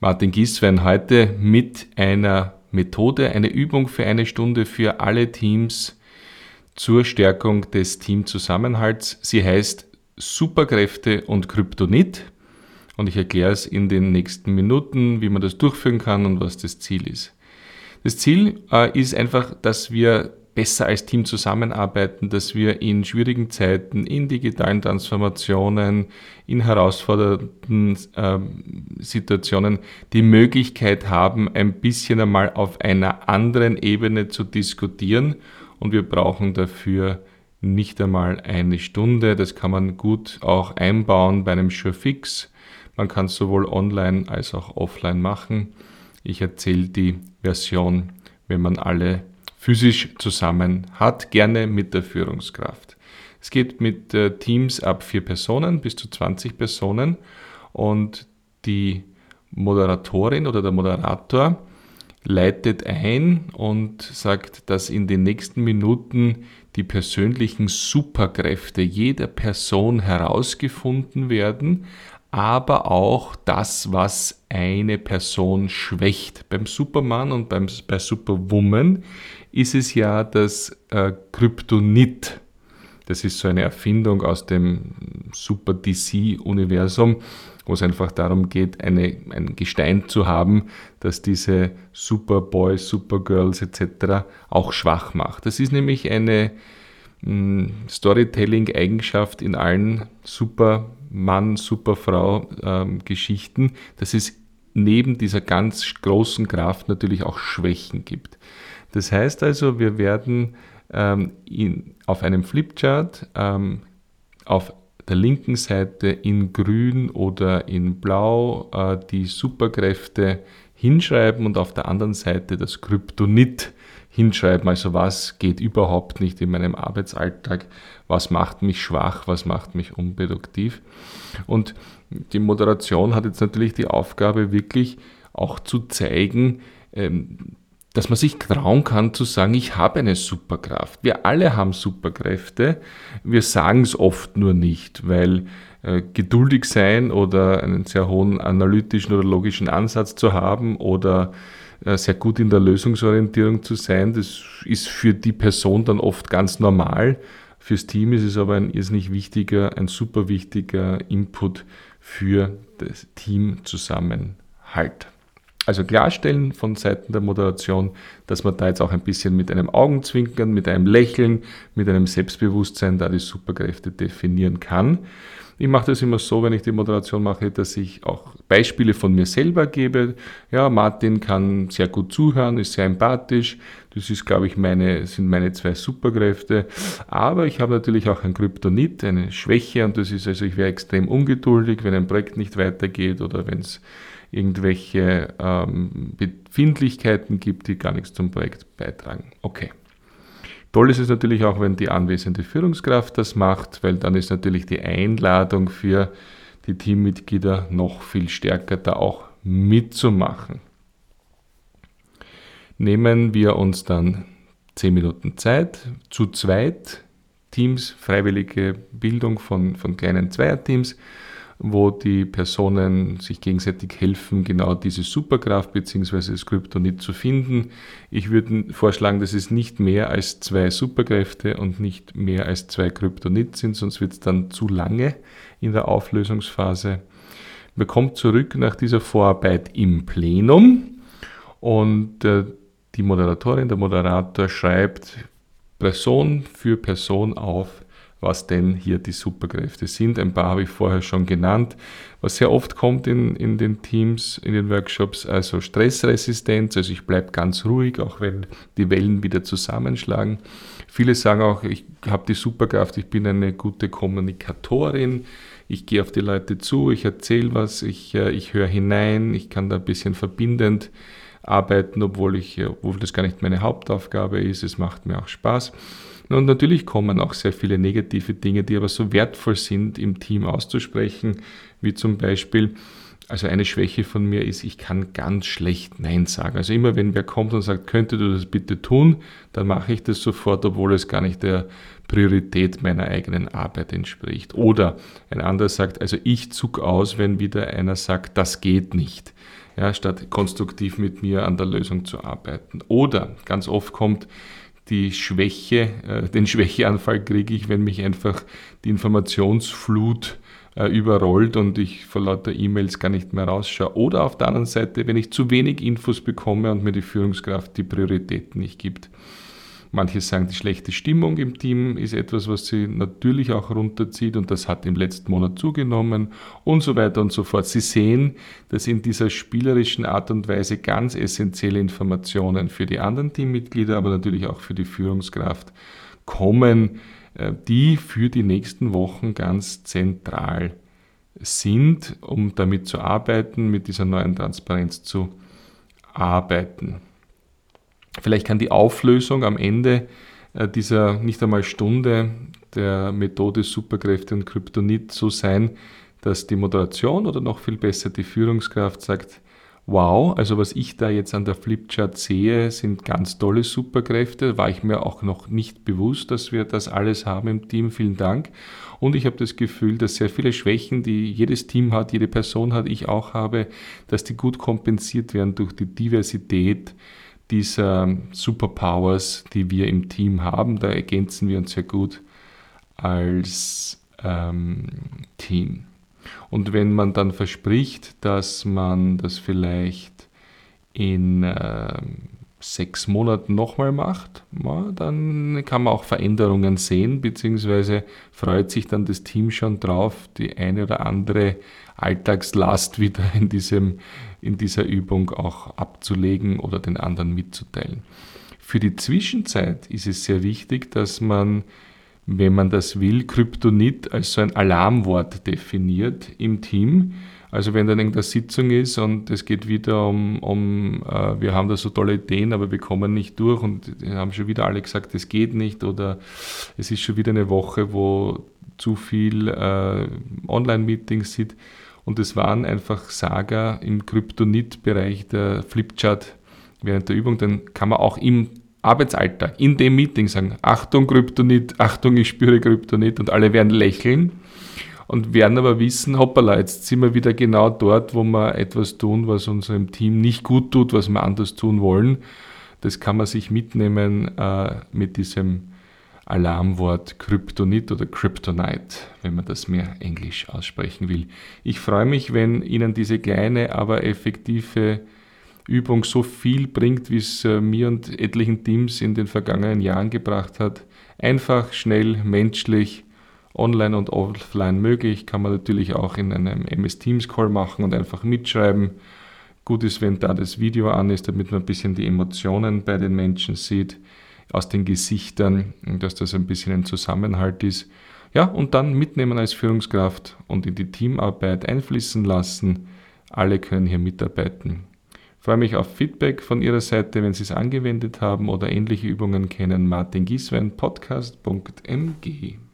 Martin Gieswein heute mit einer Methode, eine Übung für eine Stunde für alle Teams zur Stärkung des Teamzusammenhalts. Sie heißt Superkräfte und Kryptonit und ich erkläre es in den nächsten Minuten, wie man das durchführen kann und was das Ziel ist. Das Ziel äh, ist einfach, dass wir besser als Team zusammenarbeiten, dass wir in schwierigen Zeiten, in digitalen Transformationen, in herausfordernden äh, Situationen die Möglichkeit haben, ein bisschen einmal auf einer anderen Ebene zu diskutieren. Und wir brauchen dafür nicht einmal eine Stunde. Das kann man gut auch einbauen bei einem Surefix. Man kann es sowohl online als auch offline machen. Ich erzähle die Version, wenn man alle physisch zusammen hat, gerne mit der Führungskraft. Es geht mit äh, Teams ab vier Personen bis zu 20 Personen und die Moderatorin oder der Moderator leitet ein und sagt, dass in den nächsten Minuten die persönlichen Superkräfte jeder Person herausgefunden werden, aber auch das, was eine Person schwächt. Beim Superman und beim, bei Superwoman ist es ja das äh, Kryptonit. Das ist so eine Erfindung aus dem Super DC-Universum, wo es einfach darum geht, eine, ein Gestein zu haben, das diese Superboys, Supergirls etc. auch schwach macht. Das ist nämlich eine hm, Storytelling-Eigenschaft in allen Supermann, Superfrau-Geschichten, ähm, dass es neben dieser ganz großen Kraft natürlich auch Schwächen gibt. Das heißt also, wir werden ähm, in, auf einem Flipchart ähm, auf der linken Seite in grün oder in blau äh, die Superkräfte hinschreiben und auf der anderen Seite das Kryptonit hinschreiben. Also was geht überhaupt nicht in meinem Arbeitsalltag, was macht mich schwach, was macht mich unproduktiv. Und die Moderation hat jetzt natürlich die Aufgabe, wirklich auch zu zeigen, ähm, dass man sich trauen kann zu sagen, ich habe eine Superkraft. Wir alle haben Superkräfte, wir sagen es oft nur nicht, weil geduldig sein oder einen sehr hohen analytischen oder logischen Ansatz zu haben oder äh, sehr gut in der Lösungsorientierung zu sein, das ist für die Person dann oft ganz normal. Fürs Team ist es aber ein irrsinnig wichtiger, ein super wichtiger Input für das Teamzusammenhalt. Also klarstellen von Seiten der Moderation, dass man da jetzt auch ein bisschen mit einem Augenzwinkern, mit einem Lächeln, mit einem Selbstbewusstsein da die Superkräfte definieren kann. Ich mache das immer so, wenn ich die Moderation mache, dass ich auch Beispiele von mir selber gebe. Ja, Martin kann sehr gut zuhören, ist sehr empathisch. Das ist, glaube ich, meine, sind meine zwei Superkräfte. Aber ich habe natürlich auch ein Kryptonit, eine Schwäche und das ist also, ich wäre extrem ungeduldig, wenn ein Projekt nicht weitergeht oder wenn es irgendwelche ähm, Befindlichkeiten gibt, die gar nichts zum Projekt beitragen. Okay. Toll ist es natürlich auch, wenn die anwesende Führungskraft das macht, weil dann ist natürlich die Einladung für die Teammitglieder noch viel stärker, da auch mitzumachen. Nehmen wir uns dann 10 Minuten Zeit, zu zweit, Teams, freiwillige Bildung von, von kleinen Zweierteams wo die Personen sich gegenseitig helfen, genau diese Superkraft bzw. das Kryptonit zu finden. Ich würde vorschlagen, dass es nicht mehr als zwei Superkräfte und nicht mehr als zwei Kryptonit sind, sonst wird es dann zu lange in der Auflösungsphase. Man kommt zurück nach dieser Vorarbeit im Plenum und äh, die Moderatorin, der Moderator schreibt Person für Person auf, was denn hier die Superkräfte sind. Ein paar habe ich vorher schon genannt. Was sehr oft kommt in, in den Teams, in den Workshops, also Stressresistenz, also ich bleibe ganz ruhig, auch wenn die Wellen wieder zusammenschlagen. Viele sagen auch, ich habe die Superkraft, ich bin eine gute Kommunikatorin, ich gehe auf die Leute zu, ich erzähle was, ich, äh, ich höre hinein, ich kann da ein bisschen verbindend arbeiten, obwohl, ich, obwohl das gar nicht meine Hauptaufgabe ist, es macht mir auch Spaß. Und natürlich kommen auch sehr viele negative Dinge, die aber so wertvoll sind, im Team auszusprechen, wie zum Beispiel, also eine Schwäche von mir ist, ich kann ganz schlecht Nein sagen. Also immer wenn wer kommt und sagt, könnte du das bitte tun, dann mache ich das sofort, obwohl es gar nicht der Priorität meiner eigenen Arbeit entspricht. Oder ein anderer sagt, also ich zug aus, wenn wieder einer sagt, das geht nicht. ja, statt konstruktiv mit mir an der Lösung zu arbeiten. Oder ganz oft kommt die Schwäche, äh, den Schwächeanfall kriege ich, wenn mich einfach die Informationsflut äh, überrollt und ich vor lauter E-Mails gar nicht mehr rausschaue. Oder auf der anderen Seite, wenn ich zu wenig Infos bekomme und mir die Führungskraft die Prioritäten nicht gibt. Manche sagen, die schlechte Stimmung im Team ist etwas, was sie natürlich auch runterzieht und das hat im letzten Monat zugenommen und so weiter und so fort. Sie sehen, dass in dieser spielerischen Art und Weise ganz essentielle Informationen für die anderen Teammitglieder, aber natürlich auch für die Führungskraft kommen, äh, die für die nächsten Wochen ganz zentral sind, um damit zu arbeiten, mit dieser neuen Transparenz zu arbeiten. Vielleicht kann die Auflösung am Ende äh, dieser nicht einmal Stunde der Methode Superkräfte und Kryptonit so sein, dass die Moderation oder noch viel besser die Führungskraft sagt, wow, also was ich da jetzt an der Flipchart sehe, sind ganz tolle Superkräfte. War ich mir auch noch nicht bewusst, dass wir das alles haben im Team. Vielen Dank. Und ich habe das Gefühl, dass sehr viele Schwächen, die jedes Team hat, jede Person hat, ich auch habe, dass die gut kompensiert werden durch die Diversität dieser Superpowers, die wir im Team haben. Da ergänzen wir uns sehr gut als ähm, Team. Und wenn man dann verspricht, dass man das vielleicht in äh, sechs Monaten nochmal macht, ja, dann kann man auch Veränderungen sehen, beziehungsweise freut sich dann das Team schon drauf, die eine oder andere Alltagslast wieder in, diesem, in dieser Übung auch abzulegen oder den anderen mitzuteilen. Für die Zwischenzeit ist es sehr wichtig, dass man, wenn man das will, Kryptonit als so ein Alarmwort definiert im Team. Also wenn dann irgendeine Sitzung ist und es geht wieder um, um äh, wir haben da so tolle Ideen, aber wir kommen nicht durch und haben schon wieder alle gesagt, es geht nicht oder es ist schon wieder eine Woche, wo zu viel äh, Online-Meetings sind und es waren einfach Saga im Kryptonit-Bereich der Flipchart während der Übung. Dann kann man auch im Arbeitsalltag, in dem Meeting sagen, Achtung Kryptonit, Achtung, ich spüre Kryptonit und alle werden lächeln und werden aber wissen, hoppala, jetzt sind wir wieder genau dort, wo wir etwas tun, was unserem Team nicht gut tut, was wir anders tun wollen. Das kann man sich mitnehmen äh, mit diesem Alarmwort Kryptonit oder Kryptonite, wenn man das mehr englisch aussprechen will. Ich freue mich, wenn Ihnen diese kleine, aber effektive Übung so viel bringt, wie es äh, mir und etlichen Teams in den vergangenen Jahren gebracht hat. Einfach, schnell, menschlich, online und offline möglich. Kann man natürlich auch in einem MS Teams Call machen und einfach mitschreiben. Gut ist, wenn da das Video an ist, damit man ein bisschen die Emotionen bei den Menschen sieht aus den Gesichtern, dass das ein bisschen ein Zusammenhalt ist. Ja, und dann mitnehmen als Führungskraft und in die Teamarbeit einfließen lassen. Alle können hier mitarbeiten. Ich freue mich auf Feedback von Ihrer Seite, wenn Sie es angewendet haben oder ähnliche Übungen kennen. Martin Gieswein, podcast.mg.